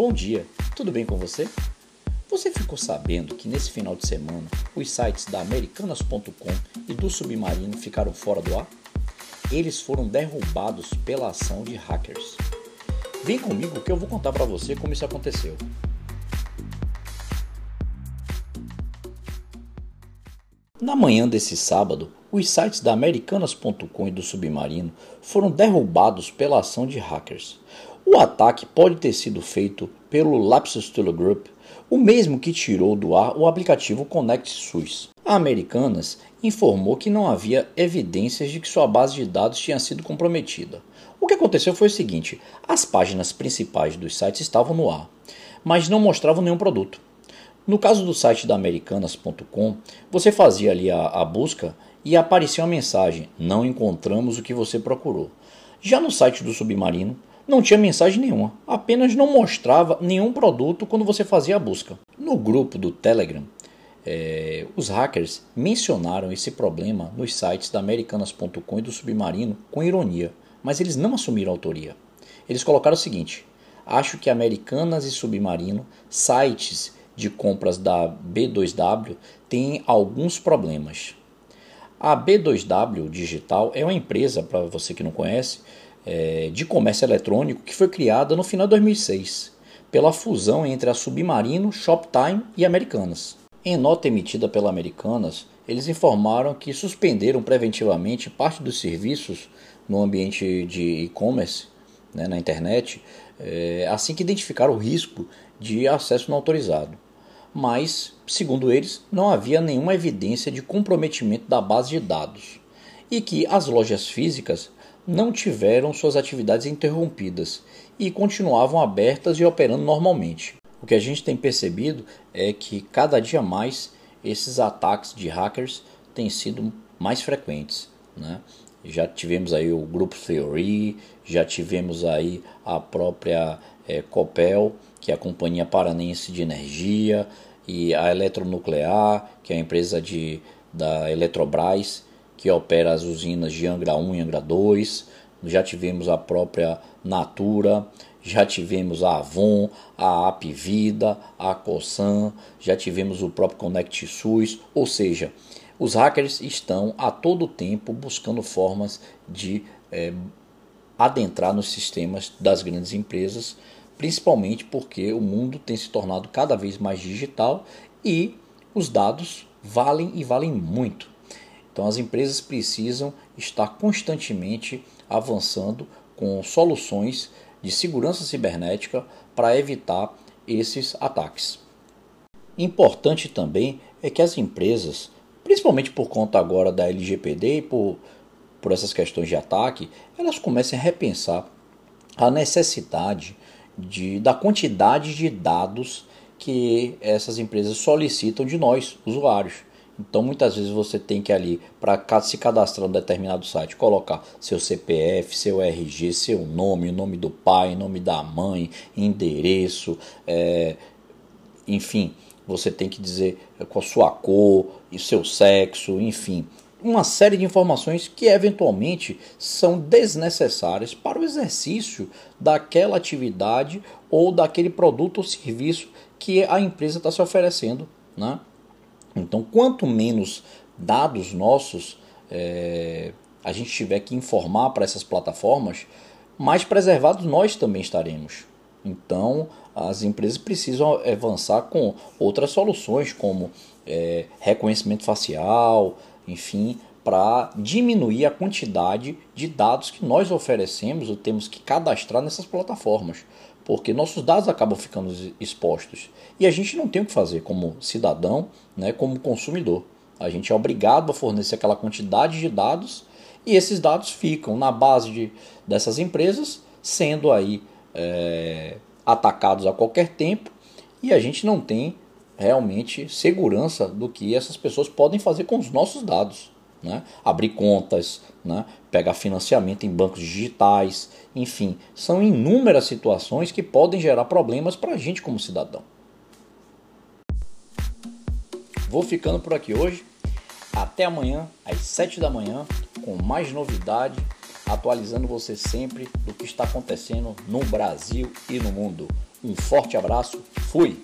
Bom dia, tudo bem com você? Você ficou sabendo que nesse final de semana os sites da Americanas.com e do Submarino ficaram fora do ar? Eles foram derrubados pela ação de hackers. Vem comigo que eu vou contar para você como isso aconteceu. Na manhã desse sábado, os sites da Americanas.com e do Submarino foram derrubados pela ação de hackers. O ataque pode ter sido feito pelo Lapsus Telegroup, o mesmo que tirou do ar o aplicativo ConnectSUS. A Americanas informou que não havia evidências de que sua base de dados tinha sido comprometida. O que aconteceu foi o seguinte: as páginas principais dos sites estavam no ar, mas não mostravam nenhum produto. No caso do site da Americanas.com, você fazia ali a, a busca e aparecia uma mensagem: Não encontramos o que você procurou. Já no site do Submarino, não tinha mensagem nenhuma, apenas não mostrava nenhum produto quando você fazia a busca. No grupo do Telegram, é, os hackers mencionaram esse problema nos sites da Americanas.com e do Submarino com ironia, mas eles não assumiram autoria. Eles colocaram o seguinte: Acho que Americanas e Submarino, sites de compras da B2W, têm alguns problemas. A B2W Digital é uma empresa, para você que não conhece, é, de comércio eletrônico que foi criada no final de 2006 pela fusão entre a Submarino, Shoptime e Americanas. Em nota emitida pela Americanas, eles informaram que suspenderam preventivamente parte dos serviços no ambiente de e-commerce, né, na internet, é, assim que identificaram o risco de acesso não autorizado mas, segundo eles, não havia nenhuma evidência de comprometimento da base de dados e que as lojas físicas não tiveram suas atividades interrompidas e continuavam abertas e operando normalmente. O que a gente tem percebido é que cada dia mais esses ataques de hackers têm sido mais frequentes. Né? Já tivemos aí o Grupo Theory, já tivemos aí a própria é, Copel, que é a Companhia Paranense de Energia, e a Eletronuclear, que é a empresa de, da Eletrobras, que opera as usinas de Angra 1 e Angra 2. Já tivemos a própria Natura, já tivemos a Avon, a Apvida, a Cosan, já tivemos o próprio Connect SUS, ou seja, os hackers estão a todo tempo buscando formas de é, adentrar nos sistemas das grandes empresas principalmente porque o mundo tem se tornado cada vez mais digital e os dados valem e valem muito. Então as empresas precisam estar constantemente avançando com soluções de segurança cibernética para evitar esses ataques. Importante também é que as empresas, principalmente por conta agora da LGPD e por, por essas questões de ataque, elas comecem a repensar a necessidade de, da quantidade de dados que essas empresas solicitam de nós, usuários. Então muitas vezes você tem que ali, para se cadastrar em um determinado site, colocar seu CPF, seu RG, seu nome, o nome do pai, nome da mãe, endereço, é, enfim, você tem que dizer qual a sua cor e seu sexo, enfim uma série de informações que eventualmente são desnecessárias para o exercício daquela atividade ou daquele produto ou serviço que a empresa está se oferecendo. Né? Então, quanto menos dados nossos é, a gente tiver que informar para essas plataformas, mais preservados nós também estaremos. Então, as empresas precisam avançar com outras soluções, como é, reconhecimento facial, enfim, para diminuir a quantidade de dados que nós oferecemos ou temos que cadastrar nessas plataformas, porque nossos dados acabam ficando expostos e a gente não tem o que fazer como cidadão, né, como consumidor. A gente é obrigado a fornecer aquela quantidade de dados e esses dados ficam na base de, dessas empresas, sendo aí é, atacados a qualquer tempo e a gente não tem realmente segurança do que essas pessoas podem fazer com os nossos dados. Né? Abrir contas, né? pegar financiamento em bancos digitais, enfim, são inúmeras situações que podem gerar problemas para a gente como cidadão. Vou ficando por aqui hoje. Até amanhã, às 7 da manhã, com mais novidade, atualizando você sempre do que está acontecendo no Brasil e no mundo. Um forte abraço, fui!